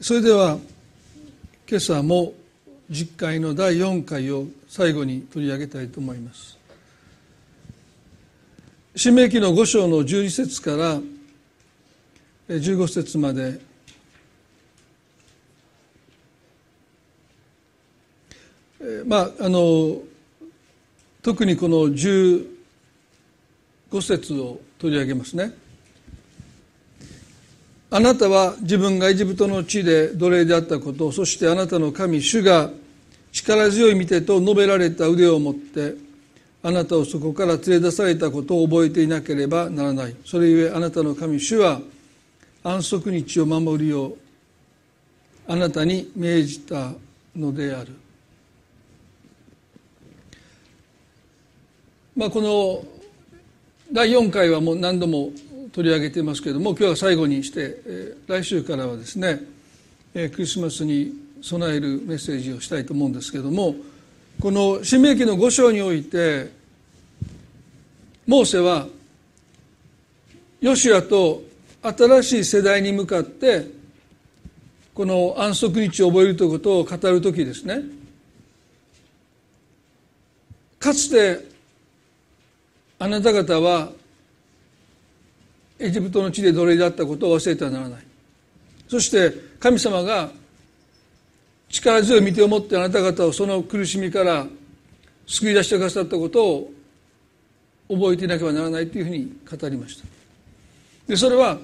それでは今朝も実会の第4回を最後に取り上げたいと思います。新明記の5章の12節から15節まで。まああの特にこの15節を取り上げますね。あなたは自分がエジプトの地で奴隷であったことそしてあなたの神主が力強い見てと述べられた腕を持ってあなたをそこから連れ出されたことを覚えていなければならない。それゆえあなたの神主は安息日を守るようあなたに命じたのである。まあこの第4回はもう何度も取り上げていますけれども今日は最後にして、え来週からはですね、えクリスマスに備えるメッセージをしたいと思うんですけれどもこの新明記の5章においてモーセはヨシアと新しい世代に向かってこの安息日を覚えるということを語る時ですね。かつてあなた方はエジプトの地で奴隷であったことを忘れてはならない。そして神様が力強い見てを持ってあなた方をその苦しみから救い出してくださったことを覚えていなければならないというふうに語りました。でそれは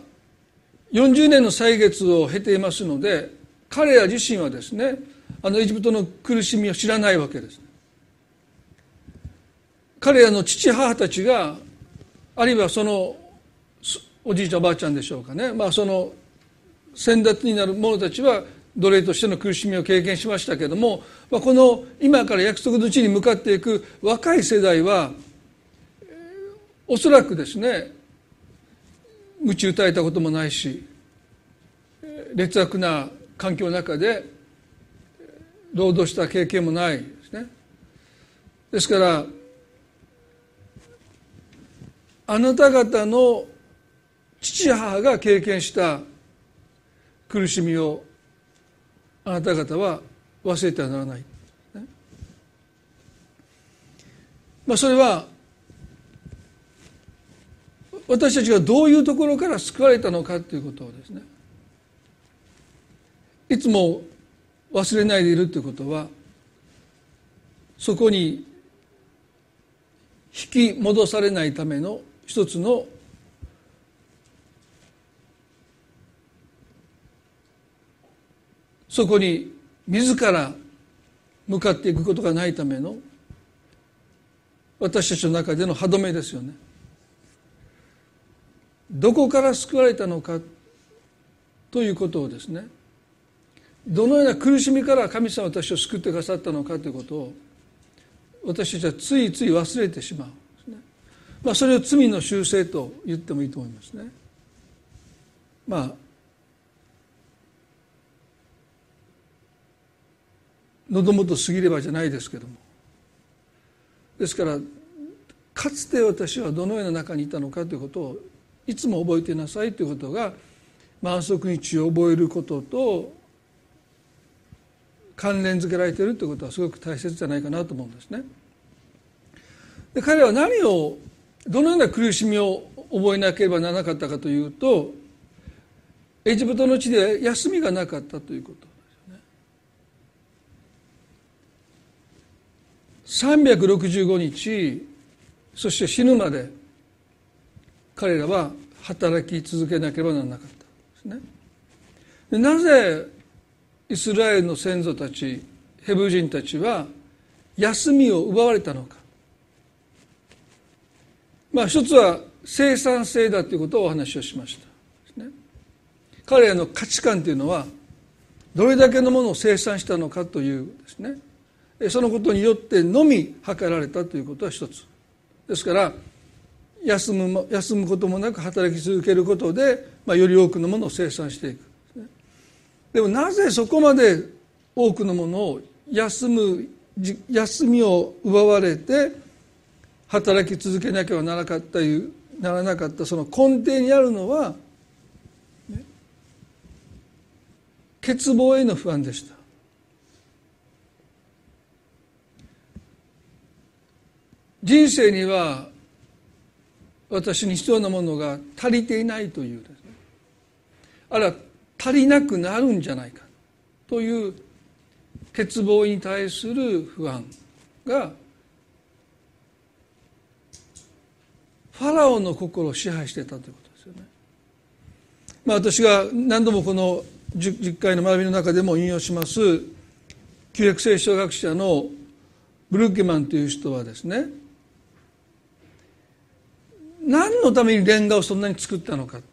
40年の歳月を経ていますので彼ら自身はですねあのエジプトの苦しみを知らないわけです。彼らの父母たちがあるいはそのおじいちゃんおばあちゃんでしょうかね、まあ、その先達になる者たちは奴隷としての苦しみを経験しましたけども、まあ、この今から約束の地に向かっていく若い世代はおそらくですね鞭打たれたこともないし劣悪な環境の中で労働した経験もないですね。ですからあなた方の父母が経験した苦しみをあなた方は忘れてはならない、ね、まあ、それは私たちがどういうところから救われたのかということをですね。いつも忘れないでいるということはそこに引き戻されないための一つのそこに自ら向かっていくことがないための私たちの中での歯止めですよね。どこから救われたのかということをですねどのような苦しみから神様私を救ってくださったのかということを私たちはついつい忘れてしまうまあ、それを罪の修正と言ってもいいと思いますね。まあ喉元過ぎればじゃないですけどもですからかつて私はどのような中にいたのかということをいつも覚えてなさいということが満足日を覚えることと関連づけられているということはすごく大切じゃないかなと思うんですね。で彼は何をどのような苦しみを覚えなければならなかったかというとエジプトの地で休みがなかったということですね365日そして死ぬまで彼らは働き続けなければならなかったですね。なぜイスラエルの先祖たちヘブ人たちは休みを奪われたのか。まあ一つは生産性だということをお話をしました、ね、彼らの価値観というのはどれだけのものを生産したのかというですね。そのことによってのみ図られたということは一つ。ですから休む休むこともなく働き続けることで、まあ、より多くのものを生産していく。でもなぜそこまで多くのものを休む休みを奪われて働き続けなければならなかったいうならなかったその根底にあるのは、ね、欠乏への不安でした。人生には私に必要なものが足りていないというですねあるいは足りなくなるんじゃないかという欠乏に対する不安がファラオの心を支配してたということですよね。まあ、私が何度もこの 10, 回の学びの中でも引用します旧約聖書学者のブルッケマンという人はですね何のためにレンガをそんなに作ったのかって。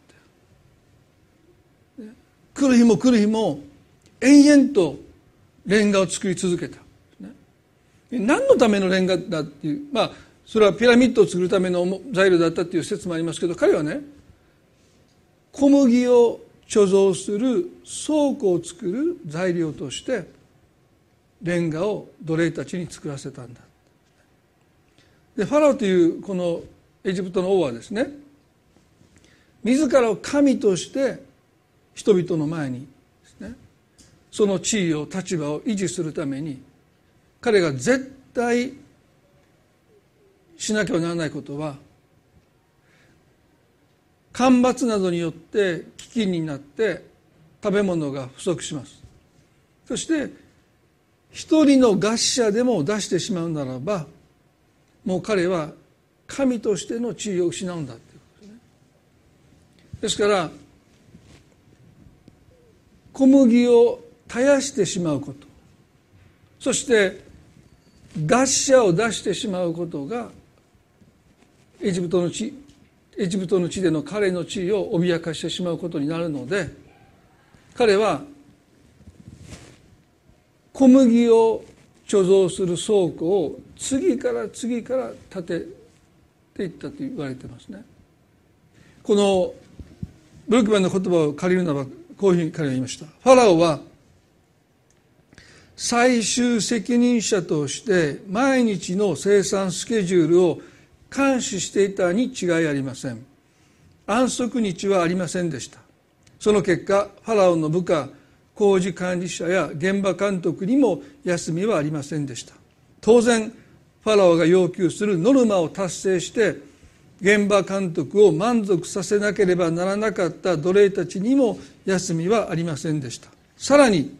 来る日も来る日も延々とレンガを作り続けた、何のためのレンガだっていう。まあそれはピラミッドを作るための材料だったっていう説もありますけど彼はね小麦を貯蔵する倉庫を作る材料としてレンガを奴隷たちに作らせたんだ。でファラオというこのエジプトの王はですね自らを神として人々の前にですねその地位を立場を維持するために彼が絶対しなきゃならないことは干ばつなどによって飢饉になって食べ物が不足します。そして一人の餓死者でも出してしまうならばもう彼は神としての地位を失うんだということ。ですねですから小麦を絶やしてしまうことそして餓死者を出してしまうことがエジプトの地エジプトの地での彼の地位を脅かしてしまうことになるので彼は小麦を貯蔵する倉庫を次から次から建てって言ったと言われてますね。このブルックマンの言葉を借りるならばこういうふうに彼は言いました。ファラオは最終責任者として毎日の生産スケジュールを監視していたに違いありません。安息日はありませんでした。その結果ファラオの部下工事管理者や現場監督にも休みはありませんでした。当然ファラオが要求するノルマを達成して現場監督を満足させなければならなかった奴隷たちにも休みはありませんでした。さらに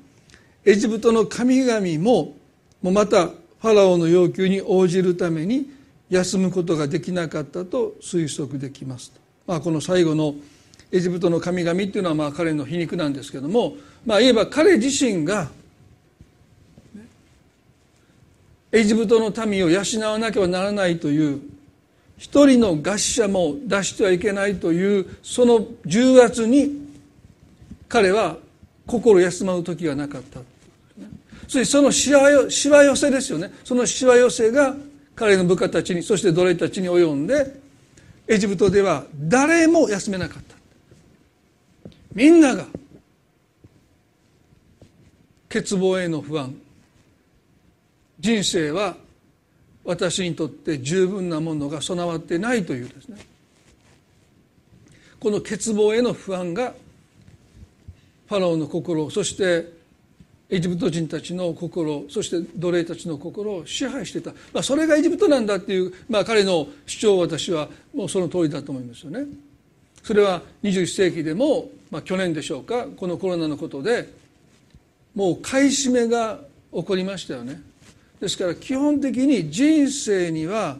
エジプトの神々ももまたファラオの要求に応じるために休むことができなかったと推測できますまあ、この最後のエジプトの神々っていうのはまあ彼の皮肉なんですけどもまあ言えば彼自身がエジプトの民を養わなければならないという一人の餓死者も出してはいけないというその重圧に彼は心休まる時がなかった。そしてそのしわ寄せですよね。そのしわ寄せが彼の部下たちにそして奴隷たちに及んでエジプトでは誰も休めなかった。みんなが欠乏への不安。人生は私にとって十分なものが備わってないというですねこの欠乏への不安がファラオの心そしてエジプト人たちの心そして奴隷たちの心を支配してた、まあ、それがエジプトなんだっていう、まあ、彼の主張を私はもうその通りだと思いますよね。それは21世紀でも、まあ、去年でしょうかこのコロナのことでもう買い占めが起こりましたよね。ですから基本的に人生には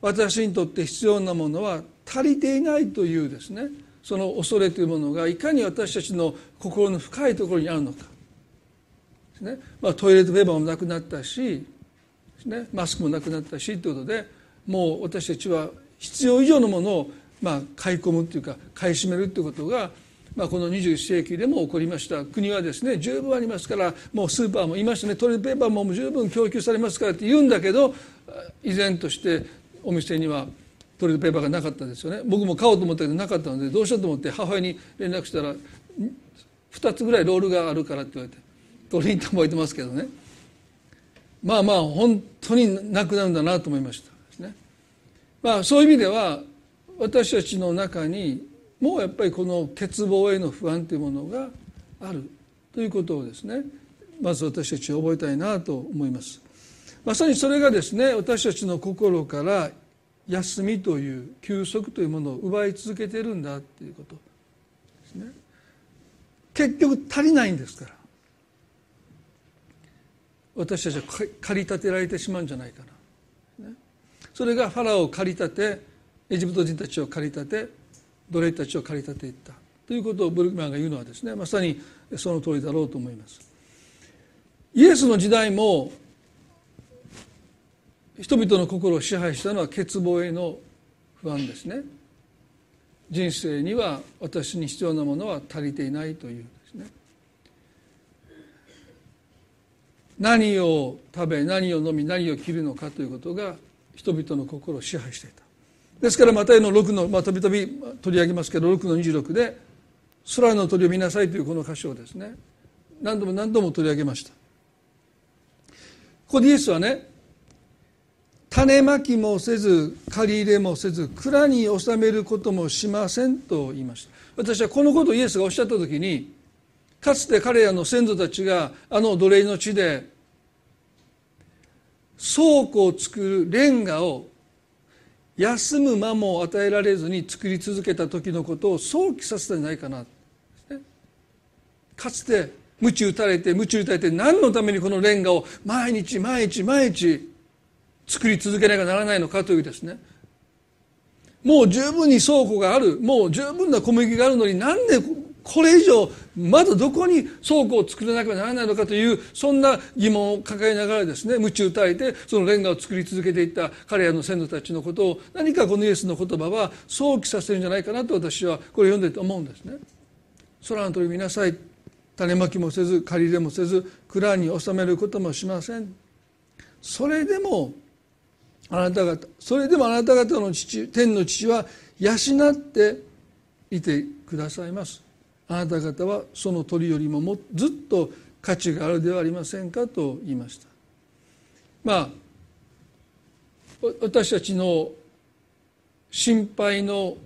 私にとって必要なものは足りていないというですねその恐れというものがいかに私たちの心の深いところにあるのか。ですね、まあ、トイレットペーパーもなくなったし、ね、マスクもなくなったしということでもう私たちは必要以上のものをまあ買い込むというか買い占めるということがまあ、この21世紀でも起こりました。国はですね十分ありますからもうスーパーもいましたね。トイレットペーパーも十分供給されますからって言うんだけど依然としてお店にはトイレットペーパーがなかったんですよね。僕も買おうと思ったけどなかったのでどうしようと思って母親に連絡したら2つぐらいロールがあるからって言われて取りに行って覚えてますけどね。まあまあ本当になくなるんだなと思いました。ね。まあそういう意味では私たちの中にもうやっぱりこの欠乏への不安というものがあるということをですねまず私たちは覚えたいなと思います。まさにそれがですね私たちの心から休みという休息というものを奪い続けてるんだということですね。結局足りないんですから。私たちは駆り立てられてしまうんじゃないかな、それがファラオを駆り立てエジプト人たちを駆り立て奴隷たちを駆り立ていった。ということをブルクマンが言うのはですねまさにその通りだろうと思います。イエスの時代も人々の心を支配したのは欠乏への不安ですね。人生には私に必要なものは足りていないというですね。何を食べ何を飲み何を着るのかということが人々の心を支配していた。ですからマタイの6のまあたびたび取り上げますけど6の26で空の鳥を見なさいというこの箇所をですね。何度も何度も取り上げました。ここでイエスはね種まきもせず借り入れもせず蔵に収めることもしませんと言いました。私はこのことをイエスがおっしゃった時にかつて彼らの先祖たちがあの奴隷の地で倉庫を作るレンガを休む間も与えられずに作り続けた時のことを想起させたんじゃないかな。かつて鞭打たれて鞭打たれて何のためにこのレンガを毎日毎日毎日作り続けなきゃならないのかというですね。もう十分に倉庫がある。もう十分な小麦があるのになんでこれ以上まだどこに倉庫を作らなければならないのかというそんな疑問を抱えながらですね鞭打たれてそのレンガを作り続けていった彼らの先祖たちのことを何かこのイエスの言葉は想起させるんじゃないかなと私はこれ読んでて思うんですね。空の鳥見なさい。種まきもせず借り入れもせず蔵に収めることもしません。それでもあなた方それでもあなた方の父天の父は養っていてくださいます。あなた方はその鳥よりももずっと価値があるではありませんかと言いました。まあ私たちの心配の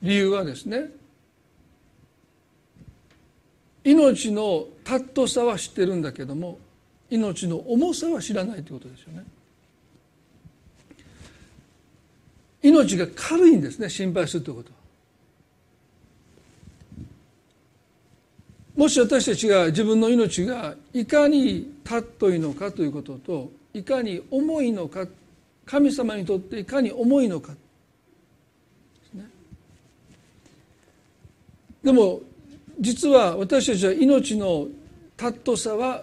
理由はですね命の尊さは知ってるんだけども命の重さは知らないということですよね。命が軽いんですね心配するということは。もし私たちが自分の命がいかに尊いのかということといかに重いのか神様にとっていかに重いのか。で、ね、でも実は私たちは命の尊さは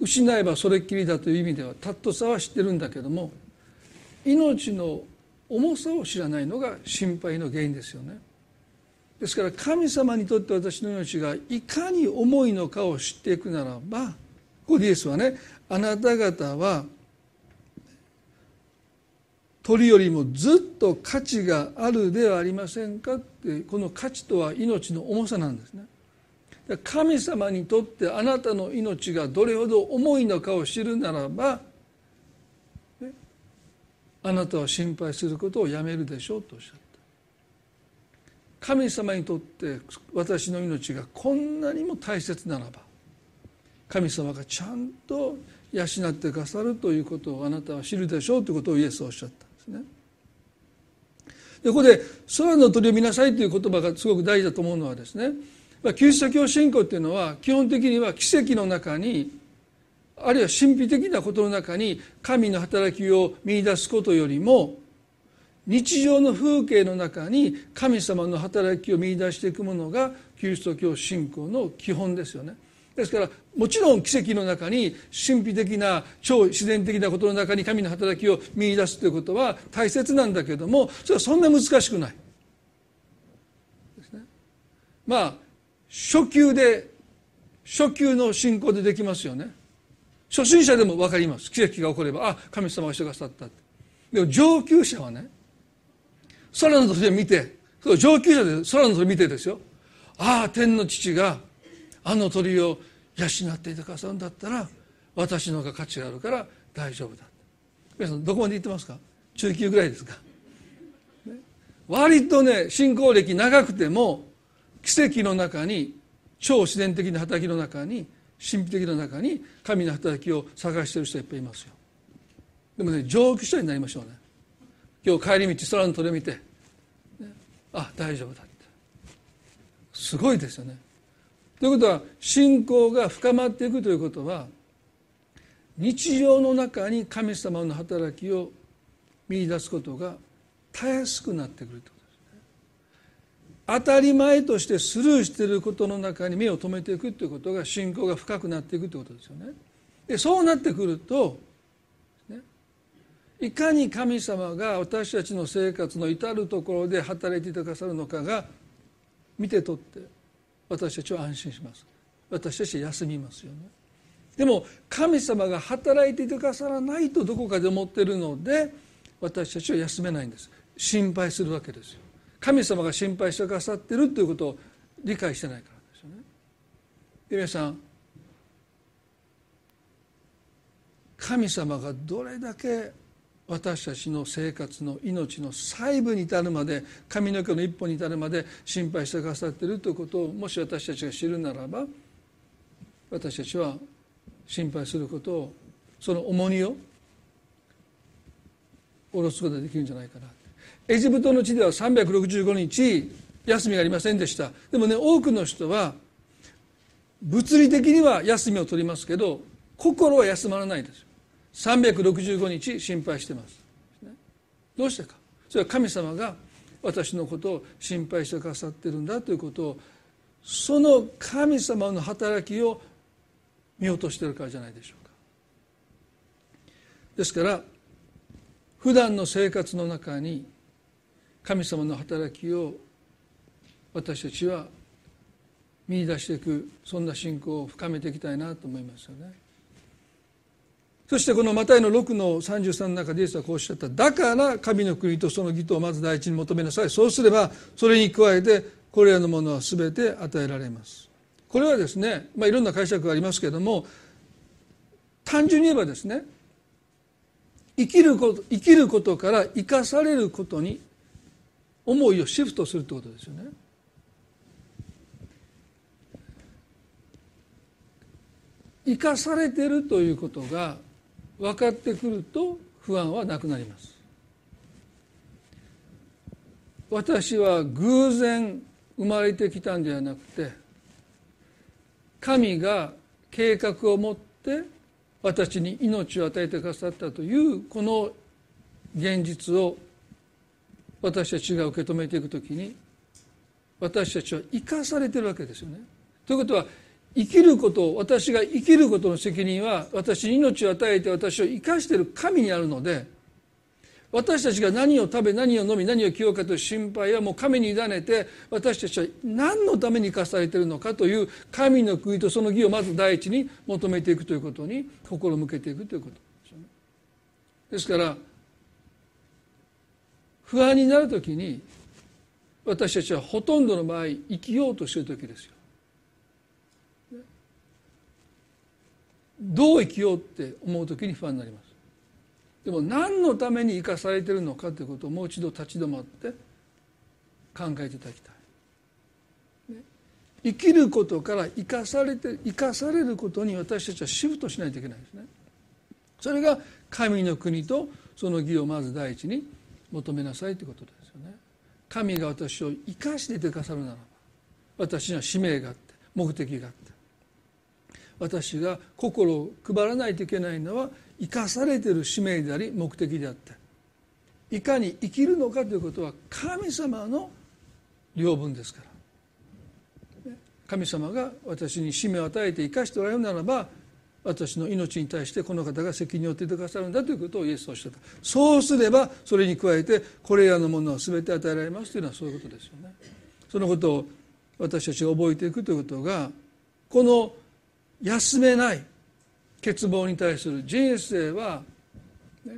失えばそれっきりだという意味では尊さは知ってるんだけども命の重さを知らないのが心配の原因ですよね。ですから神様にとって私の命がいかに重いのかを知っていくならばここでイエスはねあなた方は鳥よりもずっと価値があるではありませんか？ってこの価値とは命の重さなんですね。神様にとってあなたの命がどれほど重いのかを知るならばあなたは心配することをやめるでしょうとおっしゃった神様にとって私の命がこんなにも大切ならば神様がちゃんと養ってくださるということをあなたは知るでしょうということをイエスはおっしゃったんですね。でここで「空の鳥を見なさい」という言葉がすごく大事だと思うのはですねキリスト教信仰っていうのは基本的には奇跡の中にあるいは神秘的なことの中に神の働きを見出すことよりも日常の風景の中に神様の働きを見出していくものがキリスト教信仰の基本ですよね。ですからもちろん奇跡の中に神秘的な超自然的なことの中に神の働きを見出すということは大切なんだけどもそれはそんな難しくない。ですね。まあ初級で初級の信仰でできますよね。初心者でも分かります奇跡が起こればあ神様がしてくださったでも上級者はね空の鳥を見て上級者で空の鳥を見てですよ。ああ天の父があの鳥を養っていてくださるんだったら私の方が価値があるから大丈夫だ皆さんどこまで言ってますか？中級ぐらいですか、ね、割とね信仰歴長くても奇跡の中に超自然的な働きの中に神秘的な中に神の働きを探している人いっぱいいますよ。でもね上級者になりましょうね。今日帰り道空の鳥見て、ね、あ大丈夫だって。すごいですよね。ということは信仰が深まっていくということは日常の中に神様の働きを見出すことがたやすくなってくるということです当たり前としてスルーしていることの中に目を留めていくということが信仰が深くなっていくということですよね。でそうなってくると、いかに神様が私たちの生活の至るところで働いてくださるのかが見て取って私たちは安心します。私たちは休みますよね。でも神様が働いてくださらないとどこかで思っているので私たちは休めないんです。心配するわけですよ。神様が心配してくださってるということを理解してないからですよね。皆さん神様がどれだけ私たちの生活の命の細部に至るまで髪の毛の一歩に至るまで心配してくださっているということをもし私たちが知るならば私たちは心配することをその重荷を下ろすことができるんじゃないかな。エジプトの地では365日休みがありませんでした。でもね多くの人は物理的には休みを取りますけど心は休まらないです。365日心配してます。どうしてか。それは神様が私のことを心配してくださってるんだということをその神様の働きを見落としてるからじゃないでしょうか。ですから普段の生活の中に神様の働きを私たちは見出していくそんな信仰を深めていきたいなと思いますよね。そしてこのマタイの6の33の中でイエスはこうおっしゃった。だから神の国とその義とをまず第一に求めなさい。そうすればそれに加えてこれらのものは全て与えられます。これはですね、まあ、いろんな解釈がありますけれども単純に言えばですね生きること生きることから生かされることに思いをシフトするってことですよね。生かされてるということが分かってくると不安はなくなります。私は偶然生まれてきたんではなくて神が計画を持って私に命を与えてくださったというこの現実を私たちが受け止めていくときに私たちは生かされてるわけですよね。ということは生きること私が生きることの責任は私に命を与えて私を生かしている神にあるので私たちが何を食べ何を飲み何を着ようかという心配はもう神に委ねて私たちは何のために生かされているのかという神の国とその義をまず第一に求めていくということに心向けていくということですよね。ですから不安になる時に私たちはほとんどの場合生きようとしている時ですよ。どう生きようって思う時に不安になります。でも何のために生かされてるのかということをもう一度立ち止まって考えていただきたい。ね生きることから生かされて生かされることに私たちはシフトしないといけないですね。それが神の国とその義をまず第一に求めなさいということですよね神が私を生かしていてくださるならば私には使命があって目的があって私が心を配らないといけないのは生かされている使命であり目的であっていかに生きるのかということは神様の領分ですから。神様が私に使命を与えて生かしておられるならば私の命に対してこの方が責任を負ってくださるんだということをイエスはおっしゃった。そうすればそれに加えてこれらのものは全て与えられますというのはそういうことですよね。そのことを私たちが覚えていくということがこの休めない欠乏に対する人生は、ね、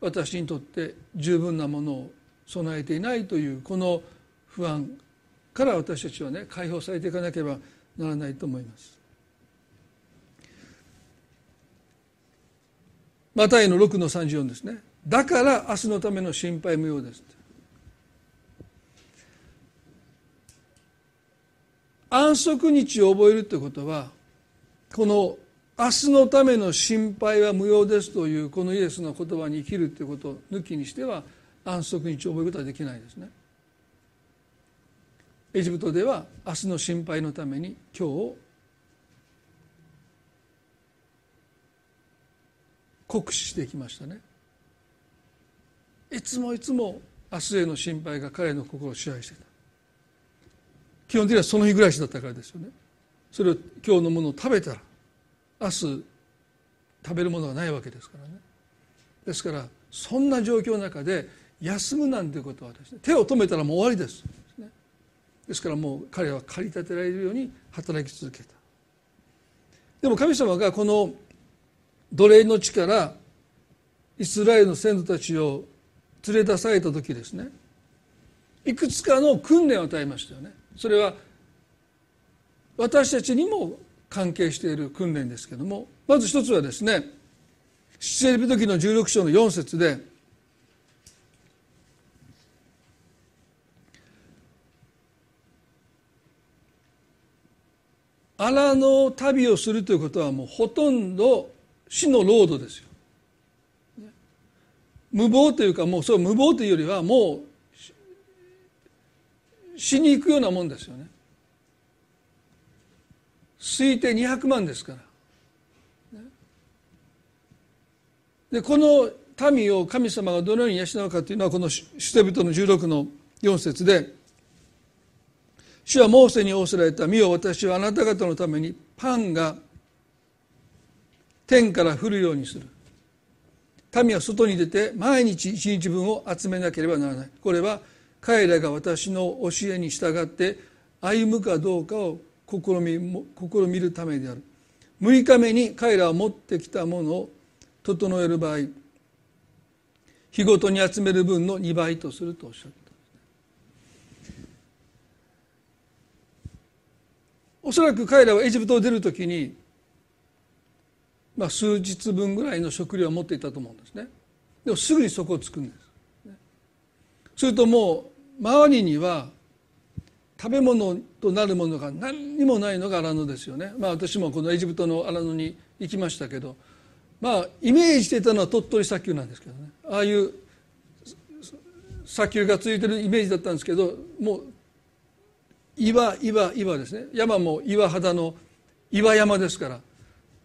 私にとって十分なものを備えていないというこの不安から私たちはね解放されていかなければならないと思います。マタイの6の34ですね。だから明日のための心配無用です。安息日を覚えるということはこの明日のための心配は無用ですというこのイエスの言葉に生きるということを抜きにしては安息日を覚えることはできないですね。エジプトでは明日の心配のために今日を酷使していきましたね。いつもいつも明日への心配が彼の心を支配してた基本的にはその日暮らしだったからですよねそれを今日のものを食べたら明日食べるものがないわけですからね。ですからそんな状況の中で休むなんてことはですね手を止めたらもう終わりです。ですからもう彼は駆り立てられるように働き続けた。でも神様がこの奴隷の地からイスラエルの先祖たちを連れ出された時ですねいくつかの訓練を与えましたよね。それは私たちにも関係している訓練ですけどもまず一つはですね出エリ時の16章の4節で荒の旅をするということはもうほとんど死の労働ですよ。無謀というかもうそう無謀というよりはもう死に行くようなもんですよね。推定200万ですから。でこの民を神様がどのように養うかというのはこの主人の16の4節で主はモーセに仰せられた「見よ私はあなた方のためにパンが天から降るようにする」民は外に出て毎日一日分を集めなければならない。これは彼らが私の教えに従って歩むかどうかを試み試みるためである。6日目に彼らは持ってきたものを整える場合日ごとに集める分の2倍とするとおっしゃった。おそらく彼らはエジプトを出る時にまあ、数日分ぐらいの食料を持っていたと思うんですね。でもすぐにそこをつくんです。するともう周りには食べ物となるものが何にもないのが荒野ですよね。まあ私もこのエジプトの荒野に行きましたけどまあイメージしていたのは鳥取砂丘なんですけどね。ああいう砂丘がついてるイメージだったんですけどもう岩岩岩ですね。山も岩肌の岩山ですから。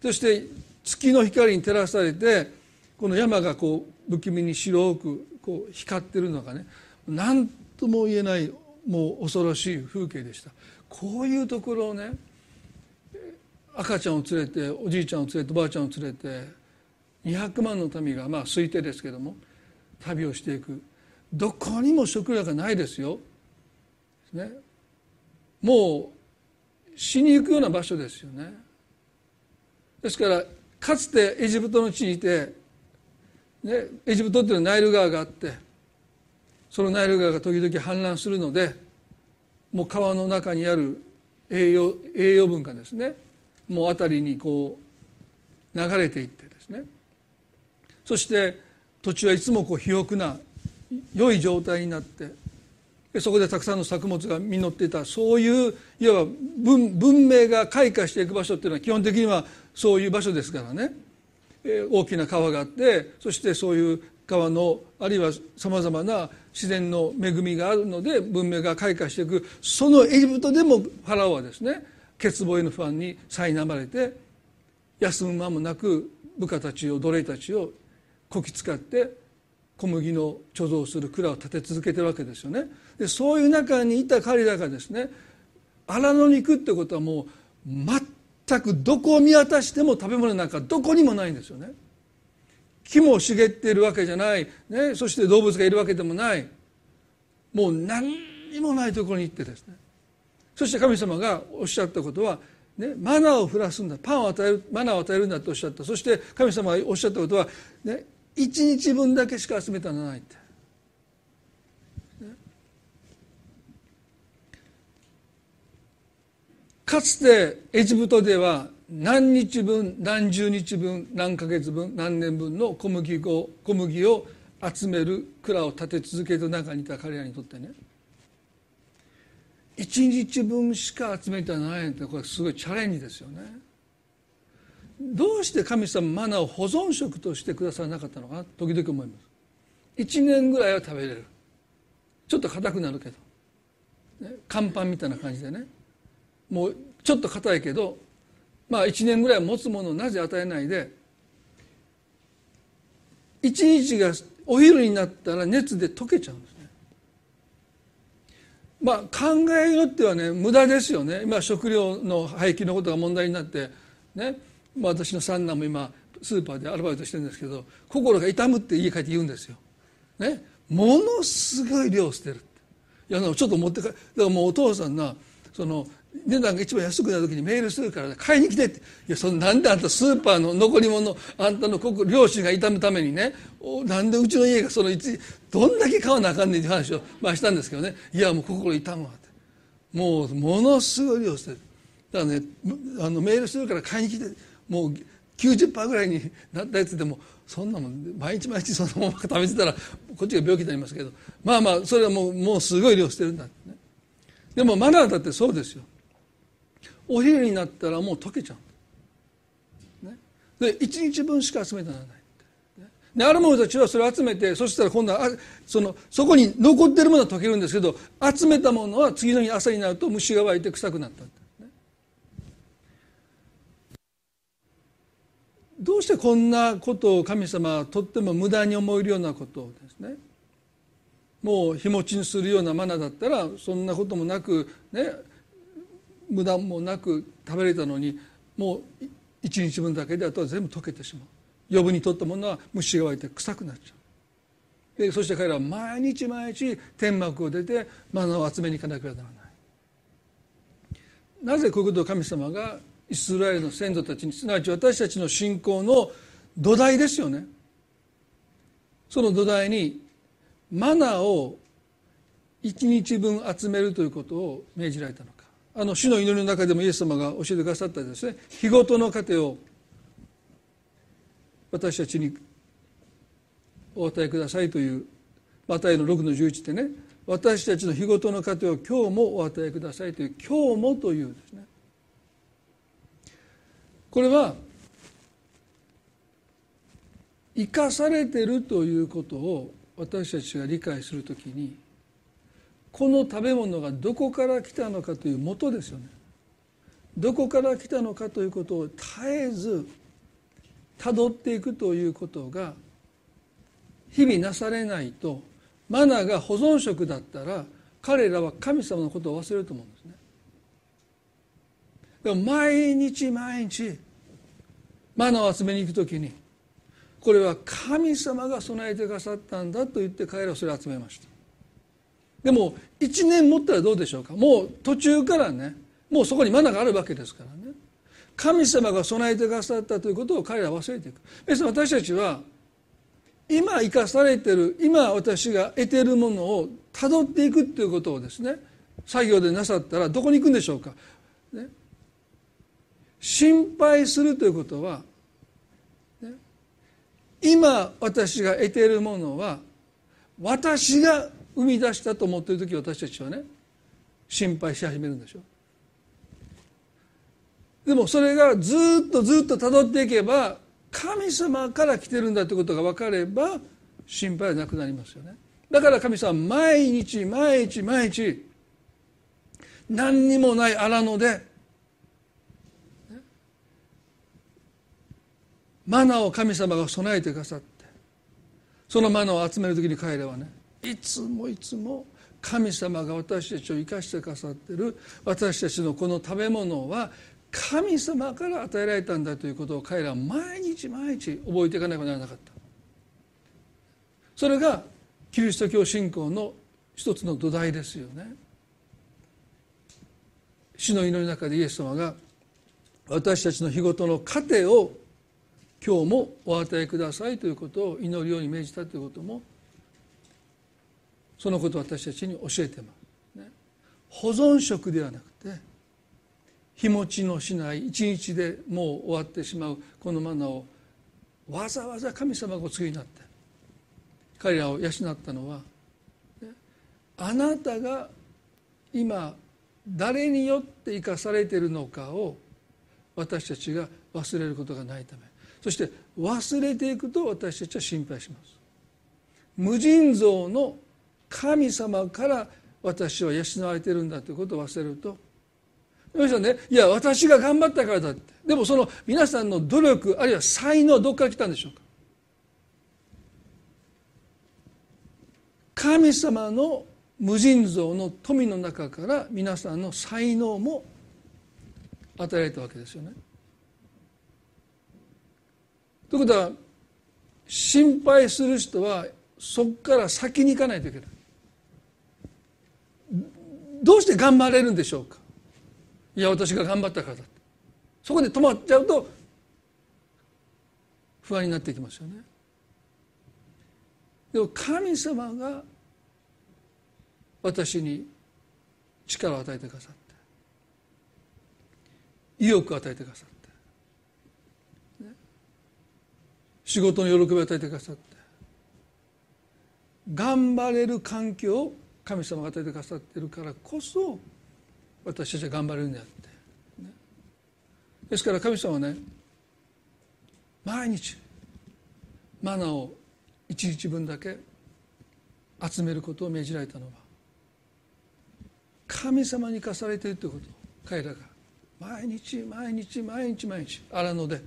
そして月の光に照らされてこの山がこう不気味に白くこう光ってるのがね何とも言えないもう恐ろしい風景でした。こういうところをね赤ちゃんを連れておじいちゃんを連れておばあちゃんを連れて200万の民がまあ推定ですけども旅をしていく。どこにも食料がないですよ、ね、もう死に行くような場所ですよね。ですからかつてエジプトの地にいて、ね、エジプトっていうのはナイル川があってそのナイル川が時々氾濫するのでもう川の中にある栄養栄養分がですね。もう辺りにこう流れていってですね。そして土地はいつもこう肥沃な良い状態になってそこでたくさんの作物が実っていたそういういわば文文明が開花していく場所っていうのは基本的にはそういう場所ですからね。大きな川があってそしてそういう川のあるいはさまざまな自然の恵みがあるので文明が開花していくそのエジプトでもファラオはですね欠乏への不安に苛まれて休む間もなく部下たちを奴隷たちをこき使って小麦の貯蔵する蔵を立て続けてるわけですよね。でそういう中にいた彼らがですね荒野に行くってことはもう全くどこを見渡しても食べ物なんかどこにもないんですよね木も茂っているわけじゃない、ね、そして動物がいるわけでもない。もう何にもないところに行ってですね。そして神様がおっしゃったことは、ね、マナーを降らすんだ。パンを与えるマナーを与えるんだとおっしゃった。そして神様がおっしゃったことは、ね、1日分だけしか集めたらないって。かつてエジプトでは何日分何十日分何ヶ月分何年分の小麦粉小麦を集める蔵を立て続ける中にいた彼らにとってね。1日分しか集めてないってこれすごいチャレンジですよね。どうして神様マナーを保存食としてくださらなかったのかな？時々思います。1年ぐらいは食べれる。ちょっと硬くなるけど、ね、乾パンみたいな感じでね。もうちょっと硬いけどまあ1年ぐらい持つものをなぜ与えないで1日がお昼になったら熱で溶けちゃうんですね。まあ考えによってはね無駄ですよね。今食料の廃棄のことが問題になってね、まあ、私の三男も今スーパーでアルバイトしてるんですけど心が痛むって家帰って言うんですよ。ね、ものすごい量捨てるいやちょっと持ってだからもうお父さんなその値段が一番安くなる時にメールするから買いに来てって。いやそのなんであんたスーパーの残り物あんたの両親が痛むためにねなんでうちの家がその一どんだけ買わなあかんねんって話を、まあ、したんですけどね。いやもう心痛むわって。もうものすごい量してる。だからねあのメールするから買いに来てもう90%ぐらいになったやつでもそんなもん毎日毎日そのまま食べてたらこっちが病気になりますけど。まあまあそれはもうもうすごい量してるんだってね。でもマナーだってそうですよ。お昼になったらもう溶けちゃう、ね、で1日分しか集めてならない。である者たちはそれを集めてそしたら今度はそのそこに残ってるものは溶けるんですけど集めたものは次の日朝になると虫が湧いて臭くなった、ね、どうしてこんなことを神様はとっても無駄に思えるようなことをですね。もう日持ちにするようなマナだったらそんなこともなくね。無駄もなく食べれたのにもう一日分だけであとは全部溶けてしまう。余分に取ったものは虫が湧いて臭くなっちゃう。でそして彼らは毎日毎日天幕を出てマナを集めに行かなければならない。なぜこういうことを神様がイスラエルの先祖たちにすなわち私たちの信仰の土台ですよね。その土台にマナーを一日分集めるということを命じられたの。かあの主の祈りの中でもイエス様が教えてくださったですね。日ごとの糧を私たちにお与えくださいというマタイの6の11ってね。私たちの日ごとの糧を今日もお与えくださいという今日もというですね。これは生かされてるということを私たちが理解するときにこの食べ物がどこから来たのかという元ですよね。どこから来たのかということを絶えずたどっていくということが日々なされないとマナが保存食だったら彼らは神様のことを忘れると思うんですね。でも毎日毎日マナを集めに行く時にこれは神様が備えてくださったんだと言って彼らはそれを集めました。でも1年持ったらどうでしょうか？もう途中からねもうそこにマナがあるわけですからね。神様が備えてくださったということを彼らは忘れていく。別に私たちは今生かされてる今私が得ているものをたどっていくっていうことをですね作業でなさったらどこに行くんでしょうか、ね、心配するということは、ね、今私が得ているものは私が生み出したと思っている時私たちはね心配し始めるんでしょ。でもそれがずっとずっとたどっていけば神様から来てるんだということが分かれば心配はなくなりますよね。だから神様毎日毎日毎日何にもない荒野でマナーを神様が備えてくださってそのマナーを集める時に彼らはねいつもいつも神様が私たちを生かしてくださってる。私たちのこの食べ物は神様から与えられたんだということを彼らは毎日毎日覚えていかなければならなかった。それがキリスト教信仰の一つの土台ですよね。死の祈りの中でイエス様が私たちの日ごとの糧を今日もお与えくださいということを祈るように命じたということもそのことを私たちに教えてます、ね、保存食ではなくて日持ちのしない一日でもう終わってしまうこのマナーをわざわざ神様がお告げになって彼らを養ったのは、ね、あなたが今誰によって生かされているのかを私たちが忘れることがないため。そして忘れていくと私たちは心配します。無尽蔵の神様から私は養われてるんだということを忘れると。皆さんねいや私が頑張ったからだって。でもその皆さんの努力あるいは才能はどこから来たんでしょうか。神様の無尽蔵の富の中から皆さんの才能も与えられたわけですよね。ということは心配する人はそこから先に行かないといけない。どうして頑張れるんでしょうか？いや私が頑張ったからだそこで止まっちゃうと不安になっていきますよね。でも神様が私に力を与えてくださって意欲を与えてくださって仕事の喜びを与えてくださって頑張れる環境を神様が与えてくださってるからこそ私たちは頑張れるんであって、ね、ですから神様はね毎日マナを一日分だけ集めることを命じられたのは神様に生かされているということ。彼らが。毎日毎日毎日毎日荒野で。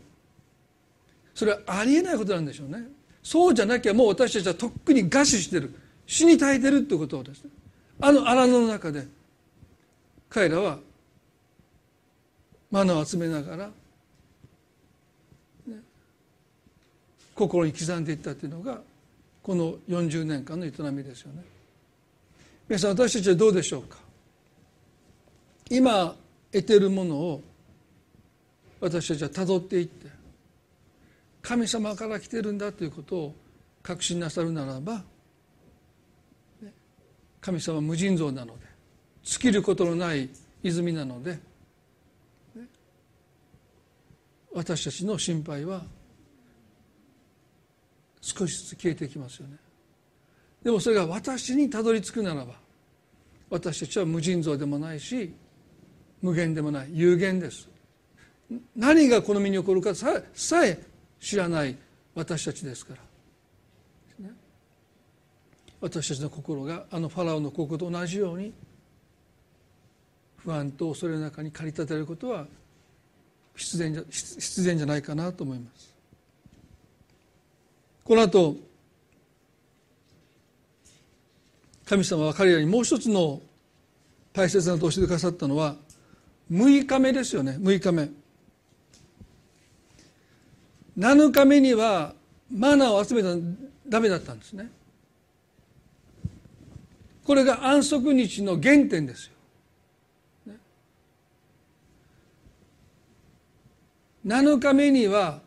それはありえないことなんでしょうね。そうじゃなきゃもう私たちはとっくに餓死してる。死に絶えてるってことをですねあの荒野の中で彼らはマナを集めながら、ね、心に刻んでいったというのがこの40年間の営みですよね。皆さん私たちはどうでしょうか？今得てるものを私たちはたどっていって神様から来てるんだということを確信なさるならば神様無尽蔵なので尽きることのない泉なので私たちの心配は少しずつ消えていきますよね。でもそれが私にたどり着くならば私たちは無尽蔵でもないし無限でもない有限です。何がこの身に起こるかさえ知らない私たちですから、私たちの心があのファラオの心と同じように不安と恐れの中に駆り立てることは必然じゃ必然じゃないかなと思います。この後神様は彼らにもう一つの大切な投資でくださったのは6日目ですよね。6日目。7日目にはマナーを集めたらダメだったんですね。これが安息日の原点ですよ、7日目には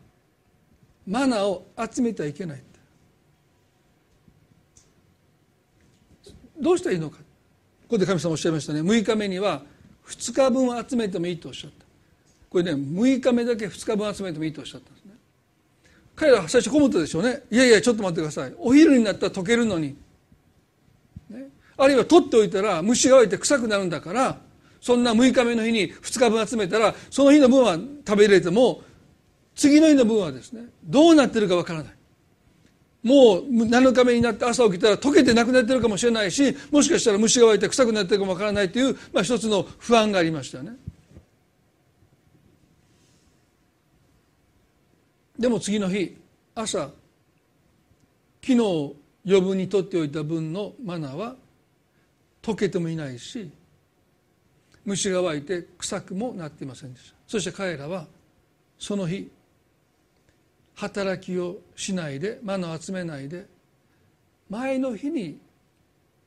マナーを集めてはいけないどうしたらいいのか。ここで神様おっしゃいましたね。6日目には2日分集めてもいいとおっしゃった。これね6日目だけ2日分集めてもいいとおっしゃったんですね。彼らは最初困ったでしょうね。いやいやちょっと待ってください。お昼になったら溶けるのに、あるいは取っておいたら虫が湧いて臭くなるんだからそんな6日目の日に2日分集めたらその日の分は食べれても次の日の分はですねどうなってるかわからない。もう7日目になって朝起きたら溶けてなくなってるかもしれないしもしかしたら虫が湧いて臭くなってるかもわからないという、まあ、一つの不安がありましたね。でも次の日朝昨日余分に取っておいた分のマナーは溶けてもいないし虫が湧いて臭くもなっていませんでした。そして彼らはその日働きをしないでマナを集めないで前の日に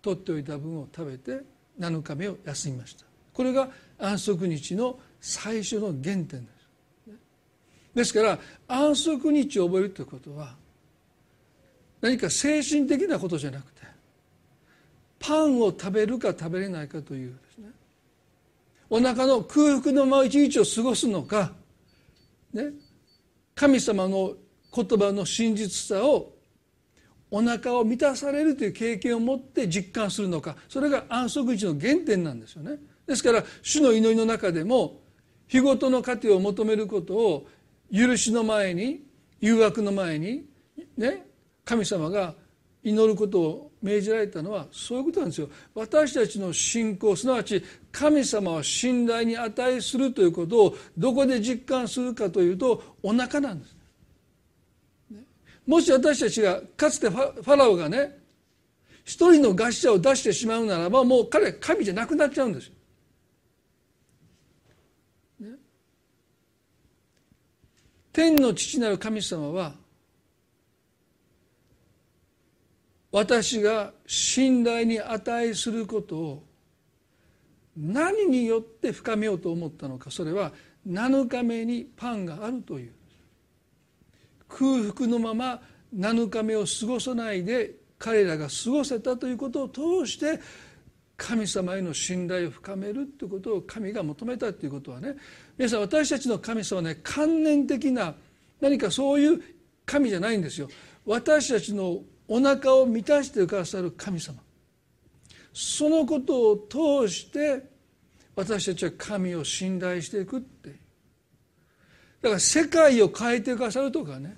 取っておいた分を食べて7日目を休みました。これが安息日の最初の原点です。ですから安息日を覚えるということは何か精神的なことじゃなくてパンを食べるか食べれないかというですね。お腹の空腹のまま一日を過ごすのか、ね、神様の言葉の真実さをお腹を満たされるという経験を持って実感するのか。それが安息日の原点なんですよね。ですから主の祈りの中でも日ごとの糧を求めることを許しの前に誘惑の前にね。神様が祈ることを命じられたのはそういうことなんですよ。私たちの信仰すなわち神様は信頼に値するということをどこで実感するかというとお腹なんです。ね。もし私たちがかつてファラオがね一人の餓死者を出してしまうならばもう彼は神じゃなくなっちゃうんですよ。ね、天の父なる神様は私が信頼に値することを何によって深めようと思ったのかそれは7日目にパンがあるという。空腹のまま7日目を過ごさないで彼らが過ごせたということを通して神様への信頼を深めるということを神が求めたということはね。皆さん私たちの神様はね観念的な何かそういう神じゃないんですよ。私たちのお腹を満たしてくださる神様。そのことを通して私たちは神を信頼していくって。だから世界を変えてくださるとかね。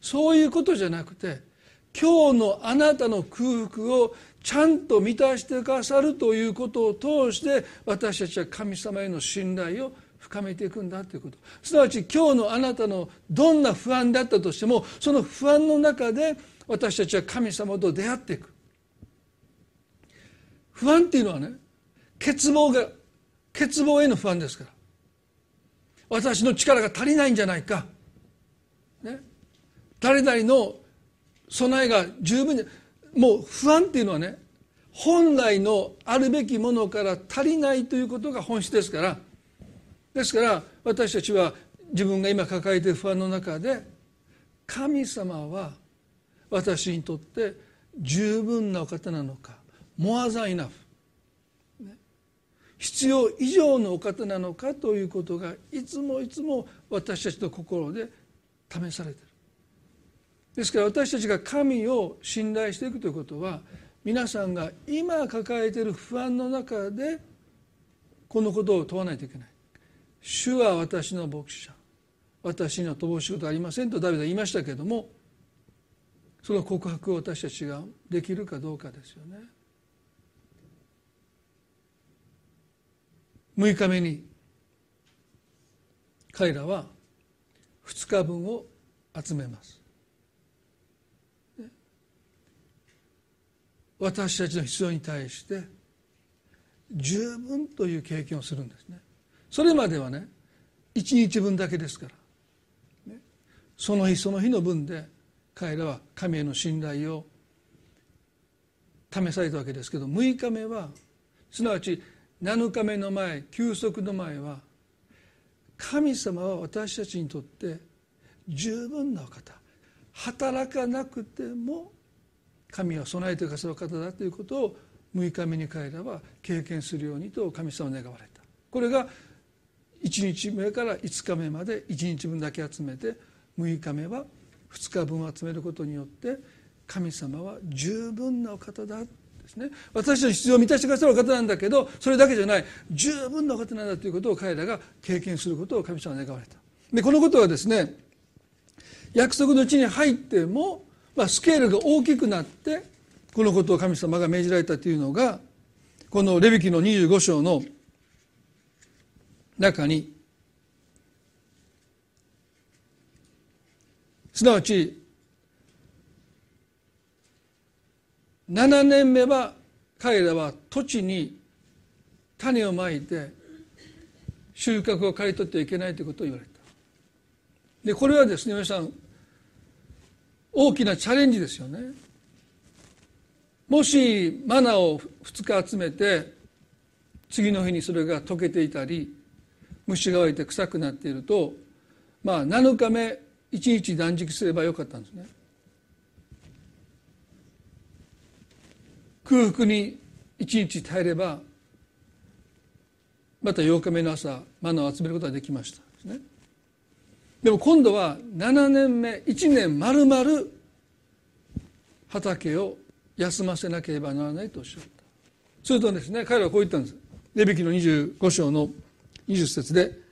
そういうことじゃなくて今日のあなたの空腹をちゃんと満たしてくださるということを通して私たちは神様への信頼を深めていくんだということ。すなわち今日のあなたのどんな不安だったとしてもその不安の中で私たちは神様と出会っていく。不安っていうのはね欠乏が欠乏への不安ですから。私の力が足りないんじゃないか、ね、誰々の備えが十分にもう不安っていうのはね本来のあるべきものから足りないということが本質ですから。ですから私たちは自分が今抱えている不安の中で神様は私にとって十分なお方なのか more than enough 必要以上のお方なのかということがいつもいつも私たちの心で試されている。ですから私たちが神を信頼していくということは皆さんが今抱えている不安の中でこのことを問わないといけない。主は私の牧師者私には乏しいことありませんとダビデは言いましたけれどもその告白を私たちができるかどうかですよね。6日目に彼らは2日分を集めます。私たちの必要に対して十分という経験をするんですね。それまではね1日分だけですから、その日その日の分で彼らは神への信頼を試されたわけですけど6日目はすなわち7日目の前休息の前は神様は私たちにとって十分なお方働かなくても神は備えてくださる方だということを6日目に彼らは経験するようにと神様は願われた。これが1日目から5日目まで1日分だけ集めて6日目は2日分集めることによって神様は十分なお方だですね。私の必要を満たしてくださるお方なんだけどそれだけじゃない。十分なお方なんだということを彼らが経験することを神様は願われた。でこのことはですね約束の地に入っても、まあ、スケールが大きくなってこのことを神様が命じられたというのがこのレビキの25章の中にすなわち7年目は彼らは土地に種をまいて収穫を刈り取ってはいけないということを言われた。でこれはですね皆さん大きなチャレンジですよね。もしマナを2日集めて次の日にそれが溶けていたり虫が湧いて臭くなっているとまあ7日目一日断食すればよかったんですね。空腹に一日耐えればまた8日目の朝マナを集めることができましたでね。でも今度は7年目1年まるまる畑を休ませなければならないとおっしゃった。するとですね彼らはこう言ったんです。レビキの25章の20節で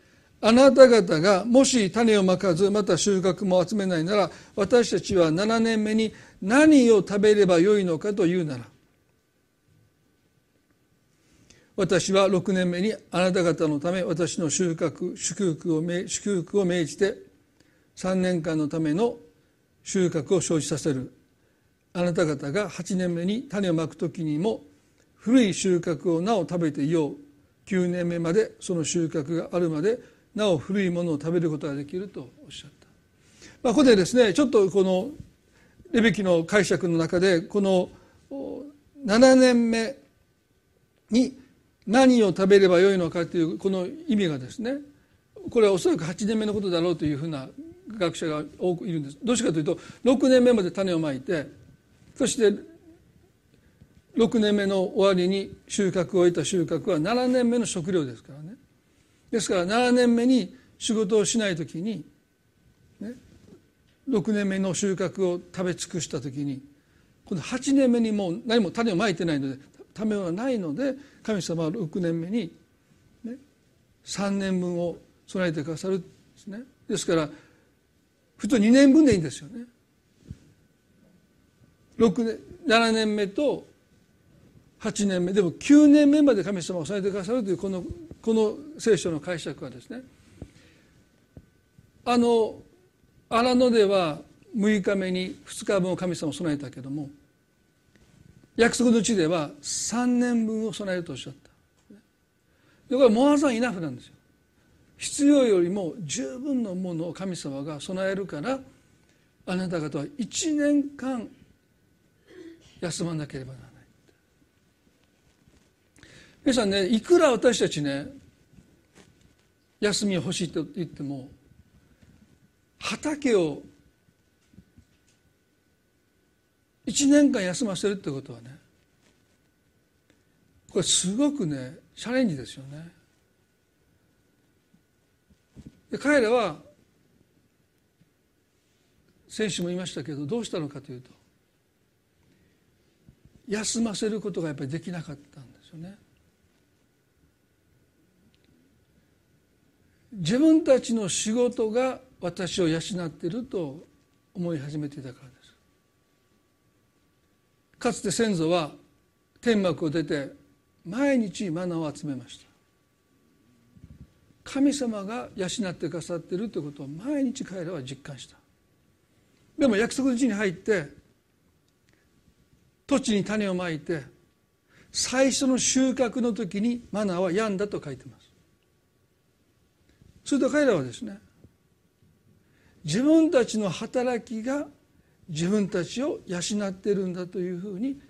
あなた方がもし種をまかずまた収穫も集めないなら私たちは7年目に何を食べればよいのかというなら。私は6年目にあなた方のため私の収穫祝福を祝福を命じて3年間のための収穫を生じさせる。あなた方が8年目に種をまく時にも古い収穫をなお食べていよう。9年目までその収穫があるまでなお古いものを食べることができるとおっしゃった、まあ、ここでですねちょっとこのレベキの解釈の中でこの7年目に何を食べればよいのかというこの意味がですねこれはおそらく8年目のことだろうというふうな学者が多くいるんです。どうしてかというと6年目まで種をまいてそして6年目の終わりに収穫を得た収穫は7年目の食料ですからね。ですから7年目に仕事をしない時に、ね、6年目の収穫を食べ尽くした時にこの8年目にもう何も種をまいてないので種はないので神様は6年目に、ね、3年分を備えてくださるんですね。ですから普通2年分でいいんですよね。6年7年目と8年目でも9年目まで神様を備えてくださるというこのこの聖書の解釈はですねあの荒野では6日目に2日分を神様を備えたけども約束の地では3年分を備えるとおっしゃった。でこれモアザンイナフなんですよ。必要よりも十分のものを神様が備えるからあなた方は1年間休まなければな皆さんねいくら私たちね休みを欲しいと言っても畑を1年間休ませるってことはねこれすごくねチャレンジですよね。で彼らは先週も言いましたけどどうしたのかというと休ませることがやっぱりできなかったんですよね。自分たちの仕事が私を養っていると思い始めていたからです。かつて先祖は天幕を出て毎日マナーを集めました。神様が養ってくださっているということを毎日彼らは実感した。でも約束の地に入って土地に種をまいて最初の収穫の時にマナーは病んだと書いてます。すると彼らはですね自分たちの働きが自分たちを養ってるんだというふうに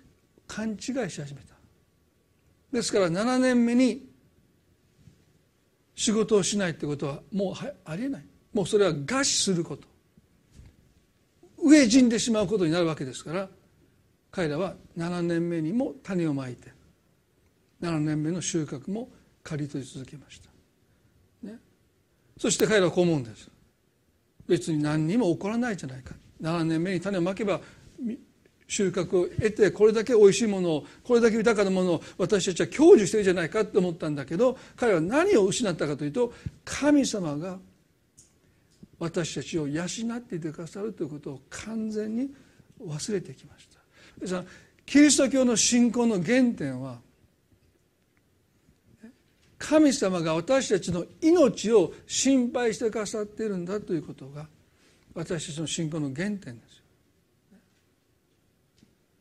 勘違いし始めた。ですから7年目に仕事をしないってことはもうありえない。もうそれは餓死すること。飢え死んでしまうことになるわけですから彼らは7年目にも種をまいて7年目の収穫も刈り取り続けました、そして彼らはこう思うんです。別に何にも起こらないじゃないか。7年目に種をまけば収穫を得てこれだけ美味しいものをこれだけ豊かなものを私たちは享受してるじゃないかと思ったんだけど彼は何を失ったかというと神様が私たちを養っていてくださるということを完全に忘れてきました。キリスト教の信仰の原点は神様が私たちの命を心配してくださっているんだということが私たちの信仰の原点ですよ。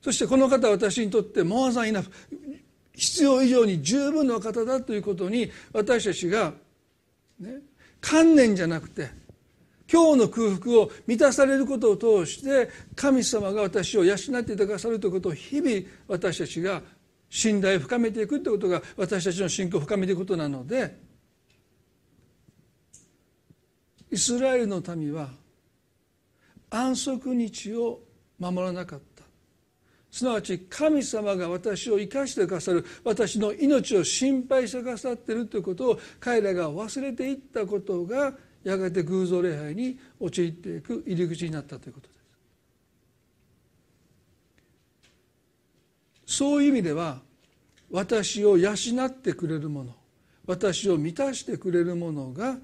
そしてこの方は私にとってモアザンイナフ必要以上に十分な方だということに私たちが、ね、観念じゃなくて今日の空腹を満たされることを通して神様が私を養っていてくださるということを日々私たちが信頼を深めていくということが私たちの信仰を深めていくことなのでイスラエルの民は安息日を守らなかった。すなわち神様が私を生かしてくださる私の命を心配してくださっているということを彼らが忘れていったことがやがて偶像礼拝に陥っていく入り口になったということです。そういう意味では私を養ってくれるもの私を満たしてくれるものが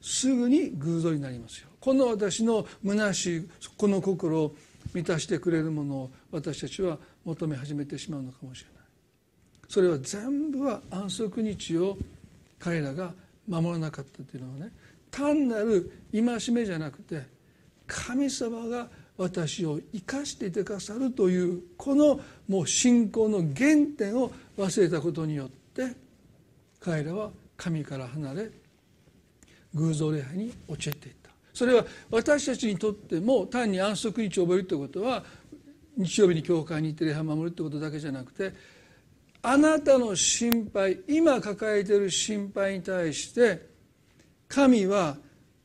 すぐに偶像になりますよ。この私の虚しいこの心を満たしてくれるものを私たちは求め始めてしまうのかもしれない。それは全部は安息日を彼らが守らなかったというのはね単なる戒めじゃなくて神様が私を生かしていてくださるというこのもう信仰の原点を忘れたことによって彼らは神から離れ偶像礼拝に陥っていった。それは私たちにとっても単に安息日を覚えるということは日曜日に教会に行って礼拝を守るということだけじゃなくてあなたの心配今抱えている心配に対して神は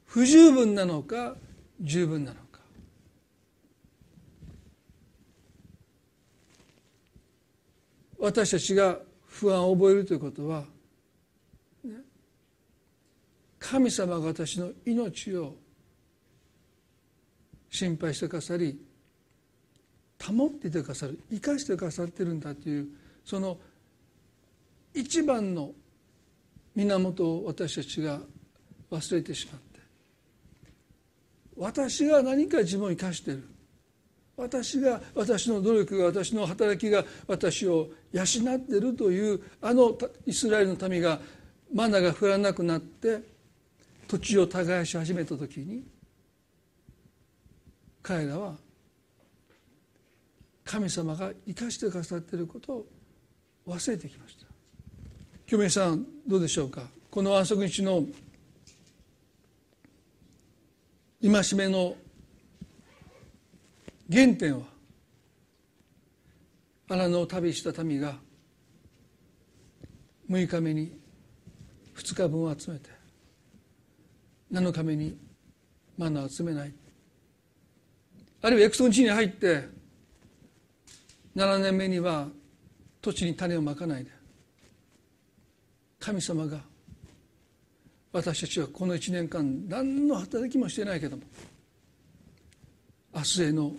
不十分なのか十分なのか。私たちが不安を覚えるということは、神様が私の命を心配してくださり保っていてくださる生かしてくださってるんだというその一番の源を私たちが忘れてしまって私が何か自分を生かしている。私が私の努力が私の働きが私を養っているというあのイスラエルの民がマナが降らなくなって土地を耕し始めた時に彼らは神様が生かしてくださっていることを忘れてきました。清明さんどうでしょうか？この安息日の戒めの原点は？荒野を旅した民が6日目に2日分を集めて7日目にマナを集めない。あるいはエクソン地に入って7年目には土地に種をまかないで神様が私たちはこの1年間何の働きもしてないけども明日への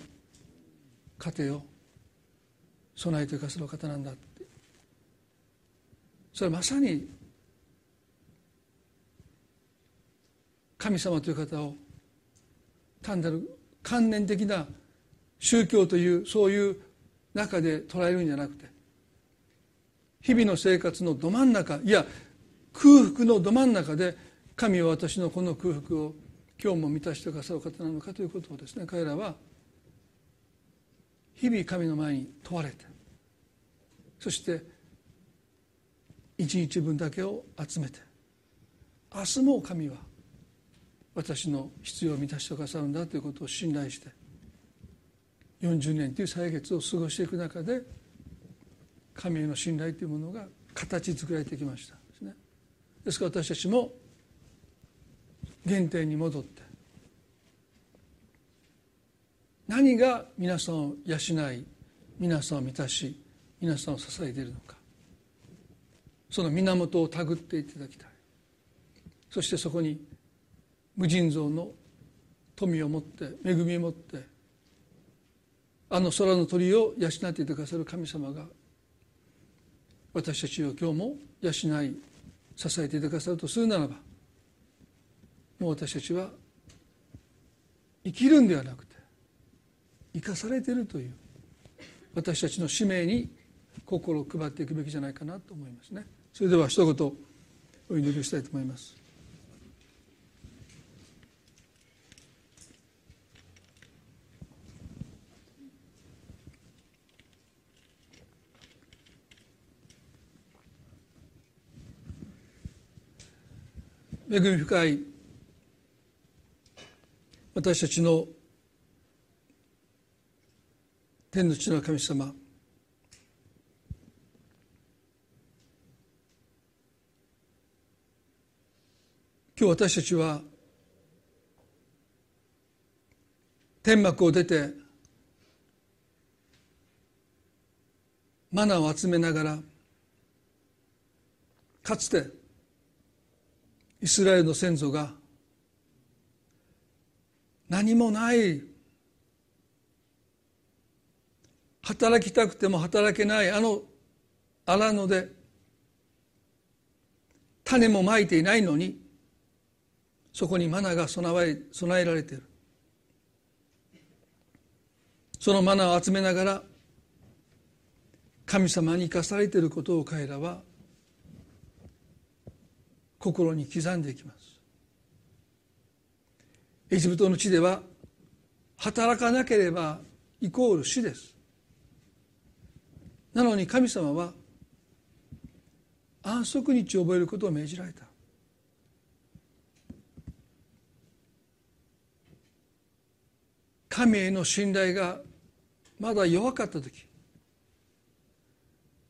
家庭を備えてくださる方なんだって。それはまさに神様という方を単なる観念的な宗教というそういう中で捉えるんじゃなくて日々の生活のど真ん中いや空腹のど真ん中で神は私のこの空腹を今日も満たしてくださる方なのかということをですね彼らは日々神の前に問われてそして一日分だけを集めて明日も神は私の必要を満たしてくださるんだということを信頼して40年という歳月を過ごしていく中で神への信頼というものが形作られてきました。ですねですから私たちも原点に戻って何が皆さんを養い皆さんを満たし皆さんを支えているのか。その源を手繰っていただきたい。そしてそこに無尽蔵の富を持って恵みを持ってあの空の鳥を養っていてくださる神様が私たちを今日も養い支えていてくださるとするならばもう私たちは生きるんではなくて生かされているという私たちの使命に心を配っていくべきじゃないかなと思いますね。それでは一言お祈りしたいと思います。恵み深い私たちの天の地の神様。今日私たちは天幕を出てマナーを集めながらかつてイスラエルの先祖が何もない働きたくても働けないあの荒野で種もまいていないのにそこにマナが備え備えられている。そのマナを集めながら神様に生かされていることを彼らは心に刻んでいきます。エジプトの地では働かなければイコール死です。なのに神様は安息日を覚えることを命じられた。神への信頼がまだ弱かった時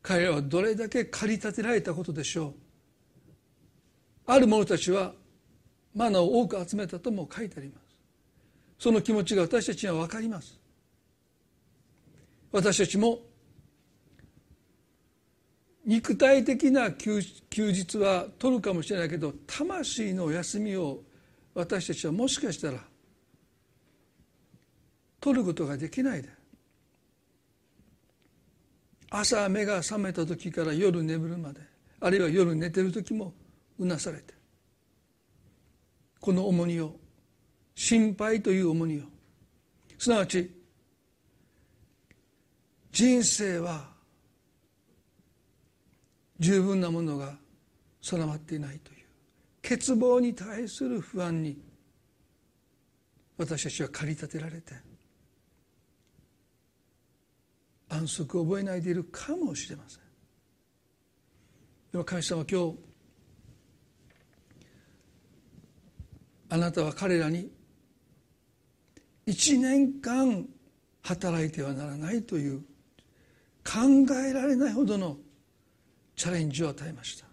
彼らはどれだけ駆り立てられたことでしょう。ある者たちはマナーを多く集めたとも書いてあります。その気持ちが私たちには分かります。私たちも肉体的な休日は取るかもしれないけど魂の休みを私たちはもしかしたら取ることができないで。朝目が覚めた時から夜眠るまであるいは夜寝てる時もうなされてこの重荷を心配という重荷を。すなわち人生は十分なものが備わっていないという。欠乏に対する不安に私たちは駆り立てられて安息を覚えないでいるかもしれません。でも神様今日あなたは彼らに1年間働いてはならないという考えられないほどのチャレンジを与えました。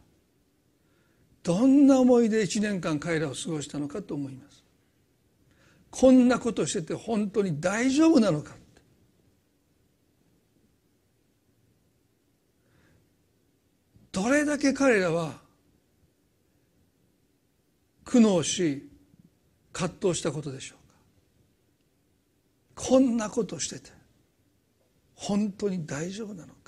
どんな思いで1年間彼らを過ごしたのかと思います。こんなことしてて本当に大丈夫なのかどれだけ彼らは苦悩し葛藤したことでしょうか。こんなことしてて本当に大丈夫なのか。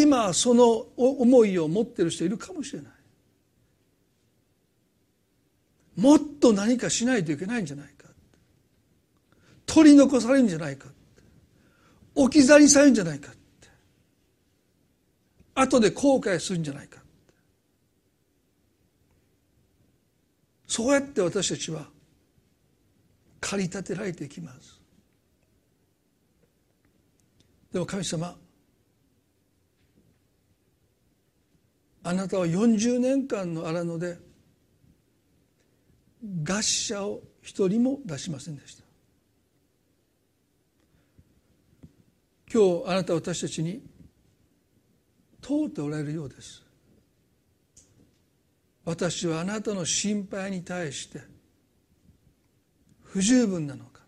今その思いを持ってる人いるかもしれない。もっと何かしないといけないんじゃないか。取り残されるんじゃないか。置き去りにされるんじゃないか。後で後悔するんじゃないか。そうやって私たちは駆り立てられていきます。でも神様あなたは40年間の荒野で餓死者を一人も出しませんでした。今日あなたは私たちに問うておられるようです。私はあなたの心配に対して不十分なのか。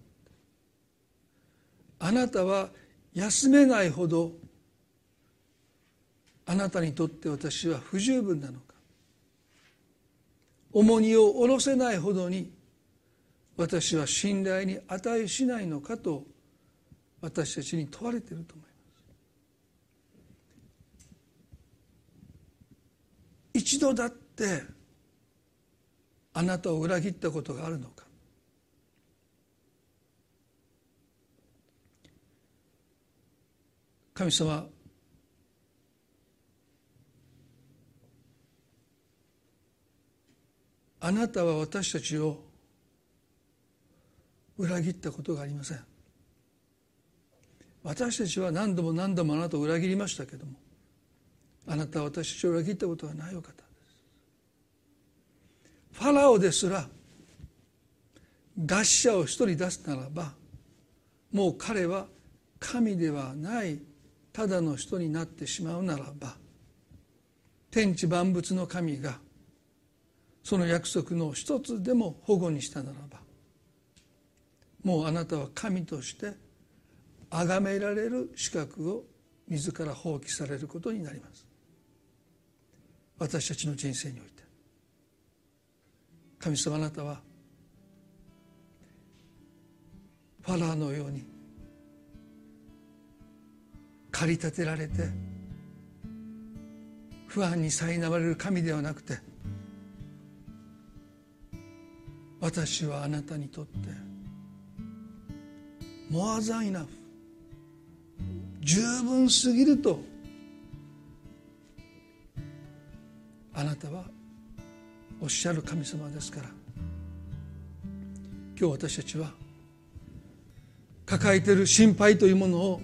あなたは休めないほどあなたにとって私は不十分なのか？重荷を下ろせないほどに私は信頼に値しないのかと私たちに問われていると思います。一度だってあなたを裏切ったことがあるのか？神様あなたは私たちを裏切ったことがありません。私たちは何度も何度もあなたを裏切りましたけどもあなたは私たちを裏切ったことはないお方です。ファラオですら餓死者を一人出すならばもう彼は神ではないただの人になってしまうならば天地万物の神がその約束の一つでも保護にしたならばもうあなたは神として崇められる資格を自ら放棄されることになります。私たちの人生において。神様あなたはファラーのように駆り立てられて不安に苛まれる神ではなくて私はあなたにとってモアザイナフ十分すぎるとあなたはおっしゃる神様ですから。今日私たちは抱えている心配というものを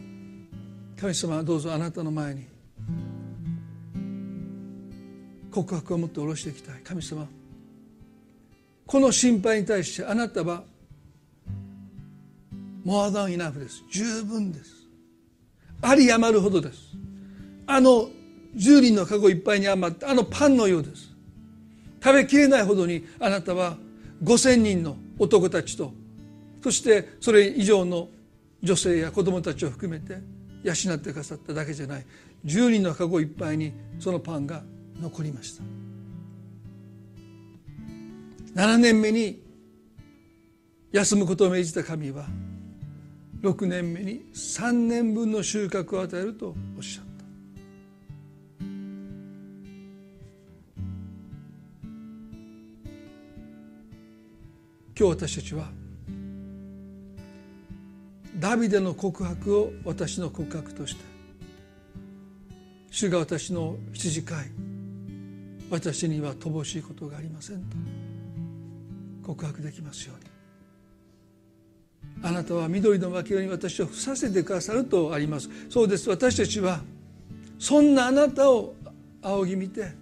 神様はどうぞあなたの前に告白を持って下ろしていきたい。神様この心配に対してあなたはモアダンイナフです。十分です。あり余るほどです。あの十輪の籠いっぱいに余ってあのパンのようです。食べきれないほどにあなたは5,000人の男たちとそしてそれ以上の女性や子供たちを含めて養ってくださっただけじゃない。10人の籠いっぱいにそのパンが残りました。7年目に休むことを命じた神は6年目に3年分の収穫を与えるとおっしゃった。今日私たちはダビデの告白を私の告白として主が私の羊飼い私には乏しいことがありませんと。告白できますように。あなたは緑の牧場に私を伏させてくださるとあります。そうです。私たちはそんなあなたを仰ぎ見て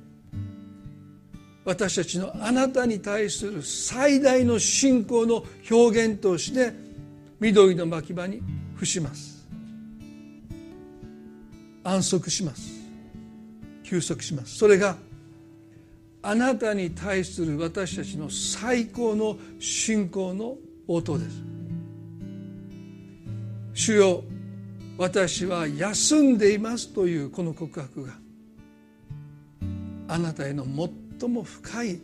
私たちのあなたに対する最大の信仰の表現として緑の牧場に伏します。安息します。休息します。それがあなたに対する私たちの最高の信仰の応答です。主よ私は休んでいますというこの告白があなたへの最も深い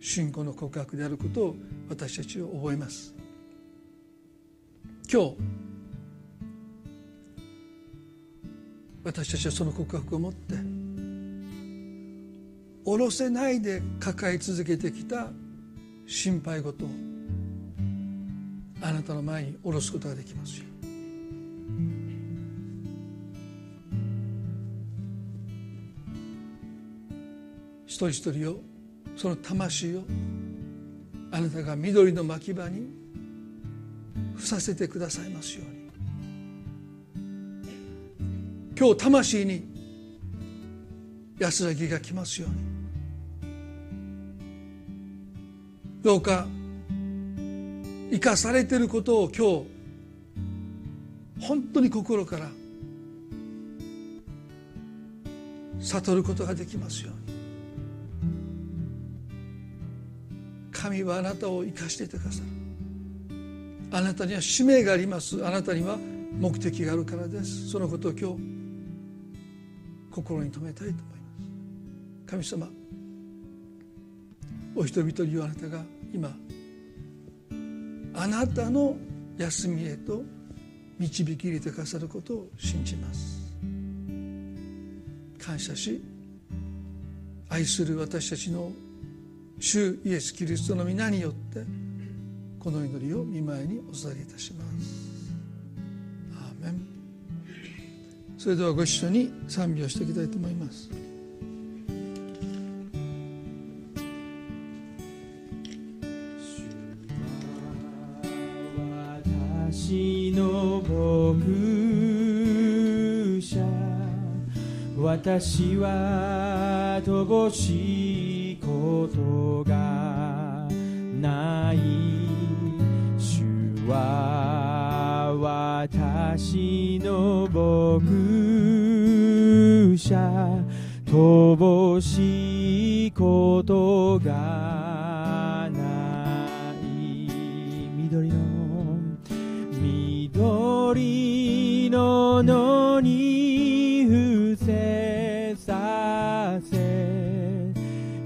信仰の告白であることを私たちは覚えます。今日私たちはその告白を持って下ろせないで抱え続けてきた心配事をあなたの前に下ろすことができますよ一人一人をその魂をあなたが緑の牧場に伏させてくださいますように。今日魂に安らぎが来ますように。どうか生かされていることを今日本当に心から悟ることができますように。神はあなたを生かしていてくださる。あなたには使命があります。あなたには目的があるからです。そのことを今日心に留めたいと思います。神様お人々にあなたが今あなたの休みへと導き入れてくださることを信じます。感謝し愛する私たちの主イエス・キリストの皆によってこの祈りを見舞いにお捧げいたします。アーメン。それではご一緒に賛美をしていきたいと思います。私の牧者私は乏しいことがない。主は私の牧者乏しいことがないものに伏せさせ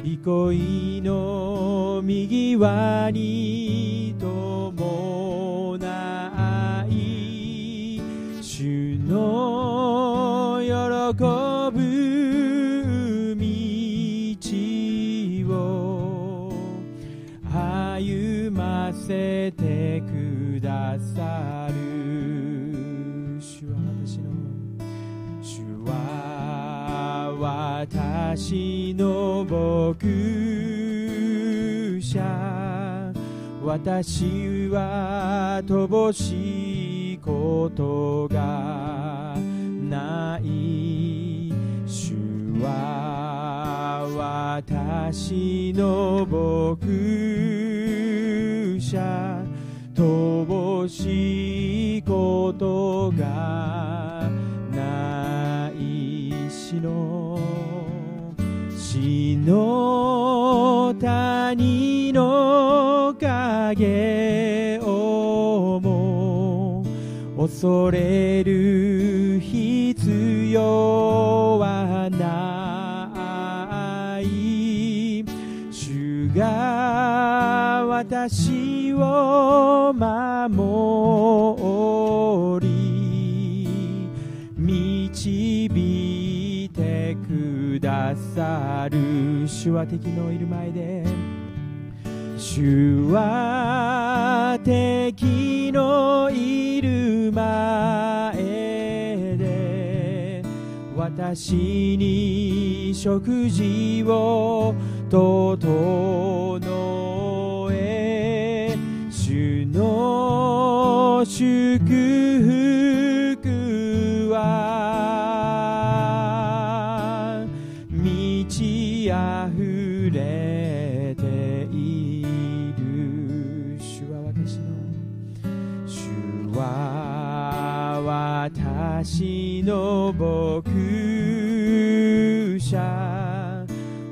憩いの右輪に私の牧者私は乏しいことがない主は私の牧者乏しいことがない死の死の谷の影をも恐れる必要はない。主が私を守ださる。主は敵のいる前で主は敵のいる前で私に食事を整え主の祝福私の牧者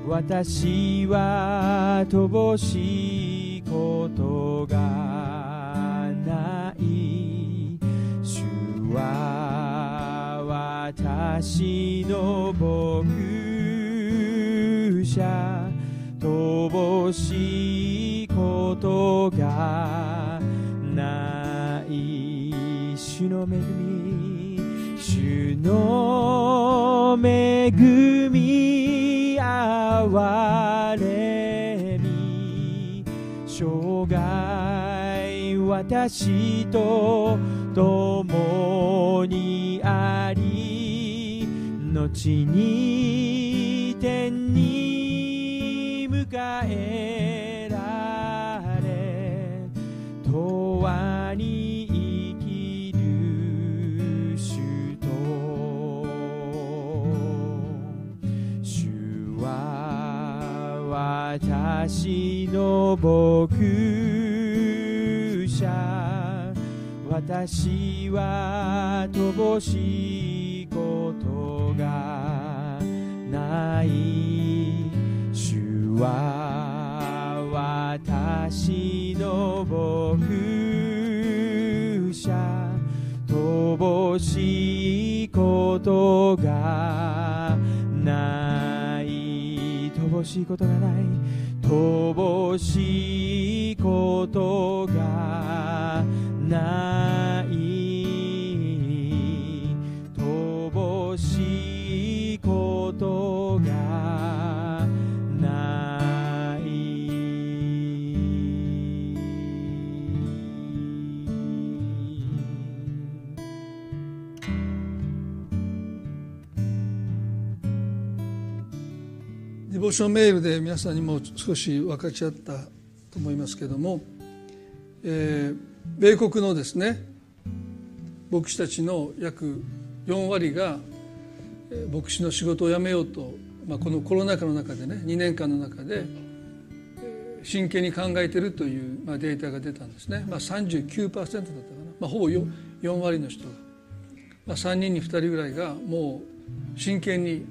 私は乏しいことがない。主は私の牧者。乏しいことがない主の恵み主の恵み憐れみ生涯私と共にあり後に天に迎えられ。永遠私の牧者私は乏しいことがない主は私の牧者。乏しいことがない乏しいことがない乏しいことがない。デボーションメールで皆さんにも少し分かち合ったと思いますけども、えー米国のですね牧師たちの約4割が牧師の仕事を辞めようと、まあ、このコロナ禍の中でね2年間の中で真剣に考えているという、まあ、データが出たんですね、まあ、39%だったかな、まあ、ほぼ 4, 4割の人が、まあ、3人に2人ぐらいがもう真剣に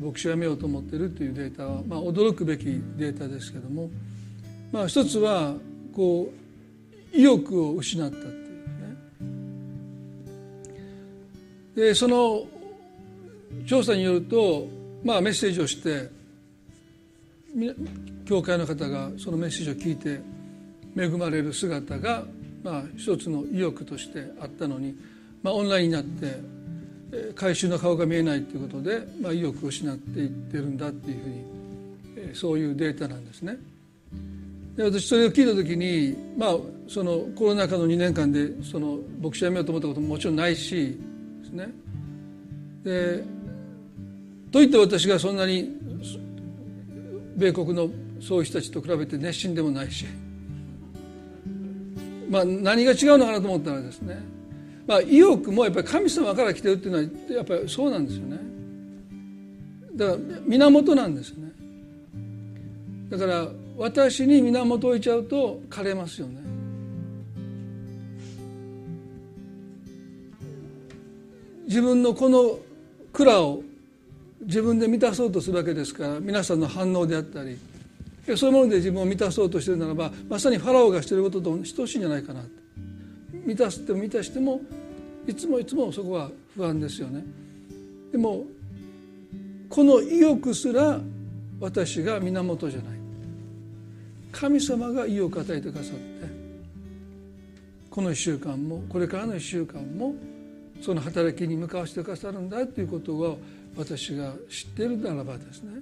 牧師を辞めようと思っているというデータは、まあ、驚くべきデータですけども、まあ、一つはこう意欲を失ったっていうね。でその調査によると、まあ、メッセージをして教会の方がそのメッセージを聞いて恵まれる姿が、まあ、一つの意欲としてあったのに、まあ、オンラインになって回収の顔が見えないということで、まあ、意欲を失っていってるんだっていうふうにえーそういうデータなんですね。で私それを聞いた時にまあそのコロナ禍の2年間でその牧師辞めようと思ったことももちろんないしですねでといって私がそんなに米国のそういう人たちと比べて熱心でもないしまあ何が違うのかなと思ったらですねまあ意欲もやっぱり神様から来てるっていうのはやっぱりそうなんですよね。だから源なんですよね。だから私に源を置いちゃうと枯れますよね。自分のこの蔵を自分で満たそうとするわけですから皆さんの反応であったりそういうもので自分を満たそうとしてるならばまさにファラオがしてることと等しいんじゃないかなと。満たしても満たしてもいつもいつもそこは不安ですよね。でもこの意欲すら私が源じゃない。神様が意欲を与えてくださってこの1週間もこれからの1週間もその働きに向かわせてくださるんだということを私が知っているならばですね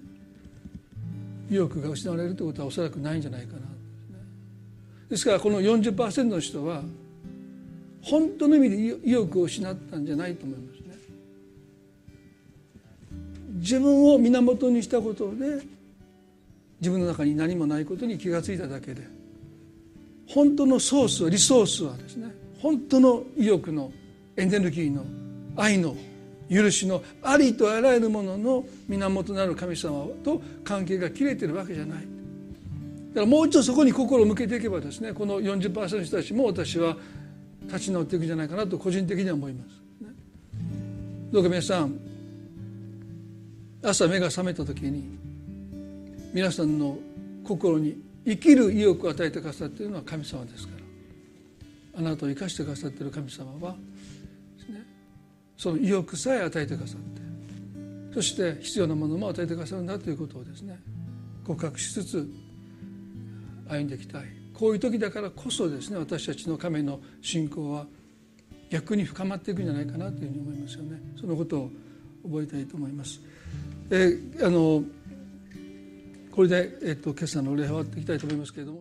意欲が失われるということはおそらくないんじゃないかな。ですからこの40%の人は本当の意味で意欲を失ったんじゃないと思いますね。自分を源にしたことで自分の中に何もないことに気が付いただけで本当のソースリソースはですね本当の意欲のエネルギーの愛の許しのありとあらゆるものの源なる神様と関係が切れてるわけじゃない。だからもう一度そこに心を向けていけばですねこの40%の人たちも私は立ち直っていくんじゃないかなと個人的には思います、ね、どうか皆さん朝目が覚めた時に皆さんの心に生きる意欲を与えてくださっているのは神様ですから。あなたを生かしてくださっている神様はねその意欲さえ与えてくださってそして必要なものも与えてくださるんだということをですね告白しつつ歩んでいきたい。こういう時だからこそですね私たちの神の信仰は逆に深まっていくんじゃないかなというふうに思いますよねそのことを覚えたいと思います。えあのこれで、えっと、今朝の礼拝終わっていきたいと思いますけれども。